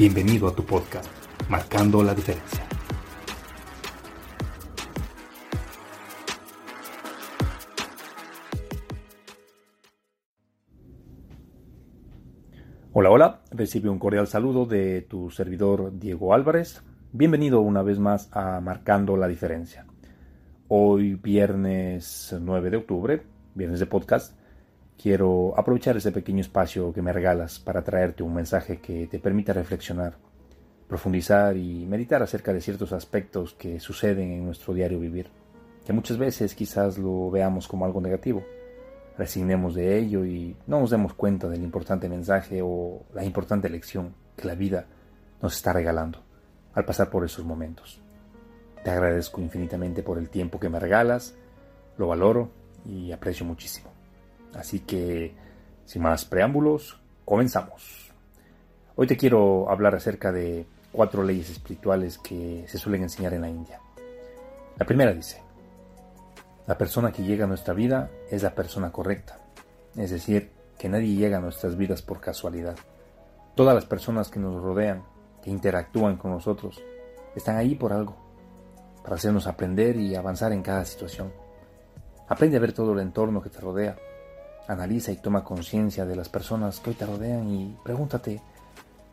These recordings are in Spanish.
Bienvenido a tu podcast, Marcando la Diferencia. Hola, hola, recibe un cordial saludo de tu servidor Diego Álvarez. Bienvenido una vez más a Marcando la Diferencia. Hoy viernes 9 de octubre, viernes de podcast, quiero aprovechar ese pequeño espacio que me regalas para traerte un mensaje que te permita reflexionar, profundizar y meditar acerca de ciertos aspectos que suceden en nuestro diario vivir, que muchas veces quizás lo veamos como algo negativo, resignemos de ello y no nos demos cuenta del importante mensaje o la importante lección que la vida nos está regalando al pasar por esos momentos. Te agradezco infinitamente por el tiempo que me regalas, lo valoro y aprecio muchísimo. Así que, sin más preámbulos, comenzamos. Hoy te quiero hablar acerca de cuatro leyes espirituales que se suelen enseñar en la India. La primera dice, la persona que llega a nuestra vida es la persona correcta, es decir, que nadie llega a nuestras vidas por casualidad. Todas las personas que nos rodean, que interactúan con nosotros, están ahí por algo, para hacernos aprender y avanzar en cada situación. Aprende a ver todo el entorno que te rodea, Analiza y toma conciencia de las personas que hoy te rodean y pregúntate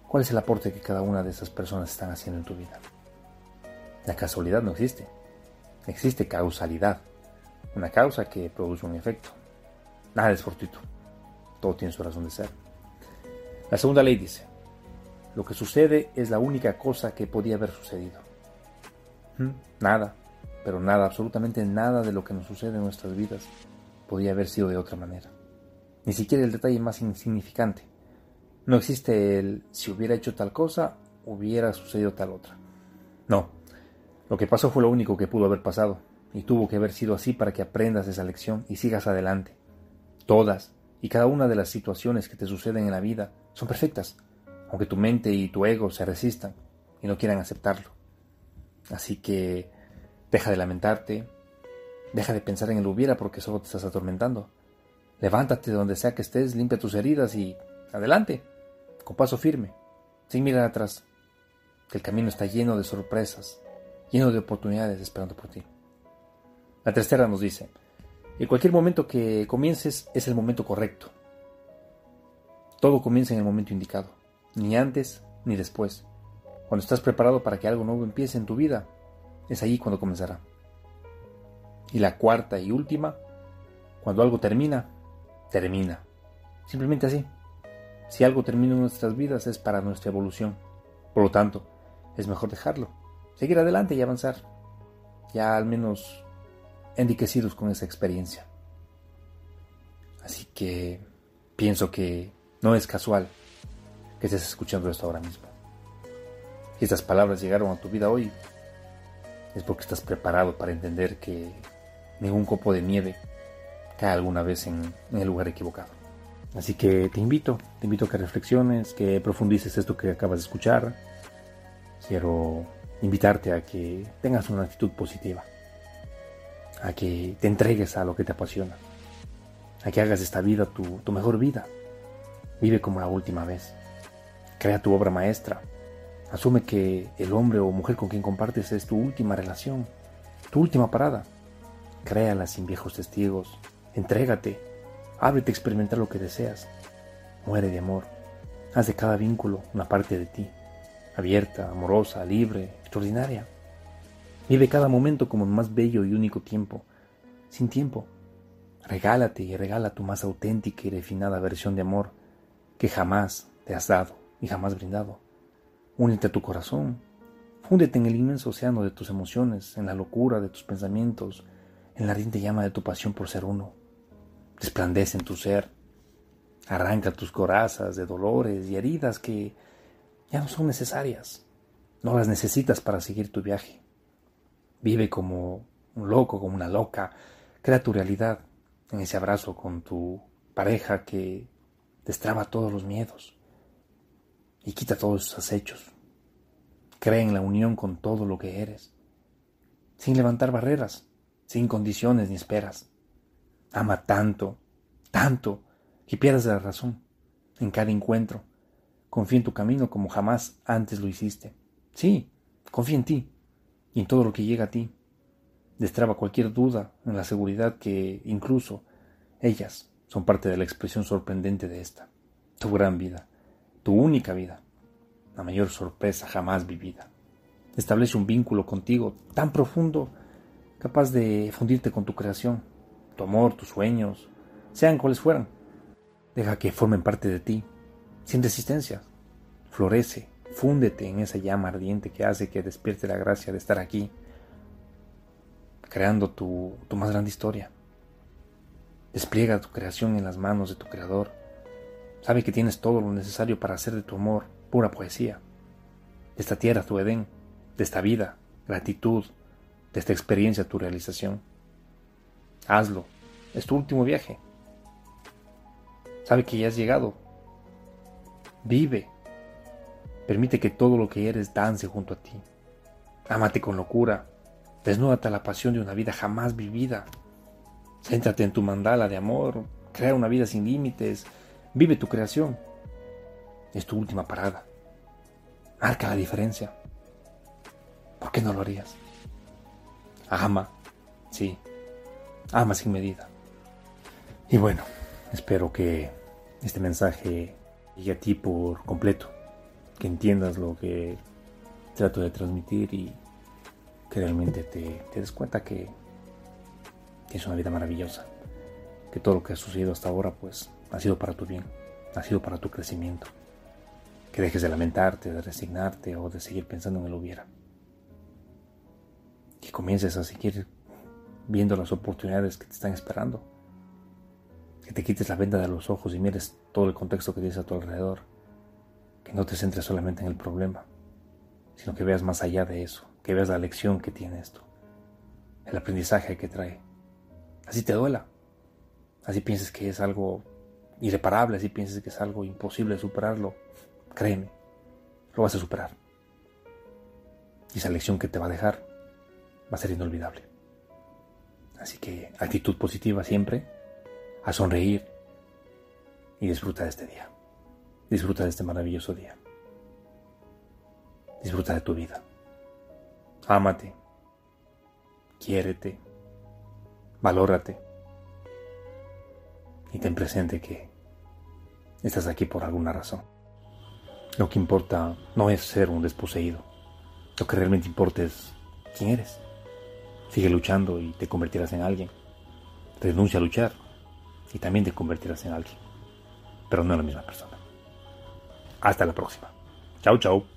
cuál es el aporte que cada una de esas personas están haciendo en tu vida. La casualidad no existe. Existe causalidad. Una causa que produce un efecto. Nada es fortuito. Todo tiene su razón de ser. La segunda ley dice, lo que sucede es la única cosa que podía haber sucedido. Nada, pero nada, absolutamente nada de lo que nos sucede en nuestras vidas podía haber sido de otra manera ni siquiera el detalle más insignificante. No existe el si hubiera hecho tal cosa, hubiera sucedido tal otra. No, lo que pasó fue lo único que pudo haber pasado, y tuvo que haber sido así para que aprendas esa lección y sigas adelante. Todas y cada una de las situaciones que te suceden en la vida son perfectas, aunque tu mente y tu ego se resistan y no quieran aceptarlo. Así que deja de lamentarte, deja de pensar en el hubiera porque solo te estás atormentando. Levántate de donde sea que estés, limpia tus heridas y adelante, con paso firme, sin mirar atrás, que el camino está lleno de sorpresas, lleno de oportunidades esperando por ti. La tercera nos dice, en cualquier momento que comiences es el momento correcto. Todo comienza en el momento indicado, ni antes ni después. Cuando estás preparado para que algo nuevo empiece en tu vida, es ahí cuando comenzará. Y la cuarta y última, cuando algo termina, termina. Simplemente así. Si algo termina en nuestras vidas es para nuestra evolución. Por lo tanto, es mejor dejarlo, seguir adelante y avanzar. Ya al menos enriquecidos con esa experiencia. Así que pienso que no es casual que estés escuchando esto ahora mismo. Si estas palabras llegaron a tu vida hoy, es porque estás preparado para entender que ningún copo de nieve cae alguna vez en, el lugar equivocado. Así que te invito, te invito a que reflexiones, que profundices esto que acabas de escuchar. Quiero invitarte a que tengas una actitud positiva, a que te entregues a lo que te apasiona, a que hagas esta vida tu, tu mejor vida. Vive como la última vez. Crea tu obra maestra. Asume que el hombre o mujer con quien compartes es tu última relación, tu última parada. Créala sin viejos testigos, Entrégate, ábrete a experimentar lo que deseas. Muere de amor. Haz de cada vínculo una parte de ti, abierta, amorosa, libre, extraordinaria. Vive cada momento como el más bello y único tiempo, sin tiempo. Regálate y regala tu más auténtica y refinada versión de amor que jamás te has dado y jamás brindado. Únete a tu corazón. Fúndete en el inmenso océano de tus emociones, en la locura de tus pensamientos, en la ardiente llama de tu pasión por ser uno. Resplandece en tu ser. Arranca tus corazas de dolores y heridas que ya no son necesarias. No las necesitas para seguir tu viaje. Vive como un loco, como una loca. Crea tu realidad en ese abrazo con tu pareja que destraba todos los miedos y quita todos sus acechos. Cree en la unión con todo lo que eres, sin levantar barreras, sin condiciones ni esperas. Ama tanto, tanto, que pierdas la razón en cada encuentro. Confía en tu camino como jamás antes lo hiciste. Sí, confía en ti y en todo lo que llega a ti. Destraba cualquier duda en la seguridad que incluso ellas son parte de la expresión sorprendente de esta, tu gran vida, tu única vida, la mayor sorpresa jamás vivida. Establece un vínculo contigo tan profundo, capaz de fundirte con tu creación, tu amor, tus sueños, sean cuales fueran. Deja que formen parte de ti, sin resistencia. Florece, fúndete en esa llama ardiente que hace que despierte la gracia de estar aquí, creando tu, tu más grande historia. Despliega tu creación en las manos de tu Creador. Sabe que tienes todo lo necesario para hacer de tu amor pura poesía. De esta tierra tu Edén, de esta vida, gratitud, esta experiencia tu realización. Hazlo, es tu último viaje. Sabe que ya has llegado. Vive. Permite que todo lo que eres dance junto a ti. Ámate con locura. Desnúdate a la pasión de una vida jamás vivida. Céntrate en tu mandala de amor, crea una vida sin límites, vive tu creación. Es tu última parada. Marca la diferencia. ¿Por qué no lo harías? Ama, sí, ama sin medida. Y bueno, espero que este mensaje llegue a ti por completo, que entiendas lo que trato de transmitir y que realmente te, des cuenta que Tienes una vida maravillosa. Que todo lo que ha sucedido hasta ahora, pues, ha sido para tu bien, ha sido para tu crecimiento. Que dejes de lamentarte, de resignarte o de seguir pensando en el hubiera. Que comiences a seguir viendo las oportunidades que te están esperando. Que te quites la venda de los ojos y mires todo el contexto que tienes a tu alrededor. Que no te centres solamente en el problema, sino que veas más allá de eso, que veas la lección que tiene esto, el aprendizaje que trae Así te duela. Así pienses que es algo irreparable, así pienses que es algo imposible superarlo. Créeme, lo vas a superar. Y esa lección que te va a dejar va a ser inolvidable. Así que actitud positiva siempre, a sonreír y disfruta de este día. Disfruta de este maravilloso día. Disfruta de tu vida. Ámate. Quiérete valórate y ten presente que estás aquí por alguna razón. Lo que importa no es ser un desposeído, lo que realmente importa es quién eres. Sigue luchando y te convertirás en alguien. Renuncia a luchar y también te convertirás en alguien, pero no en la misma persona. Hasta la próxima. Chau, chau.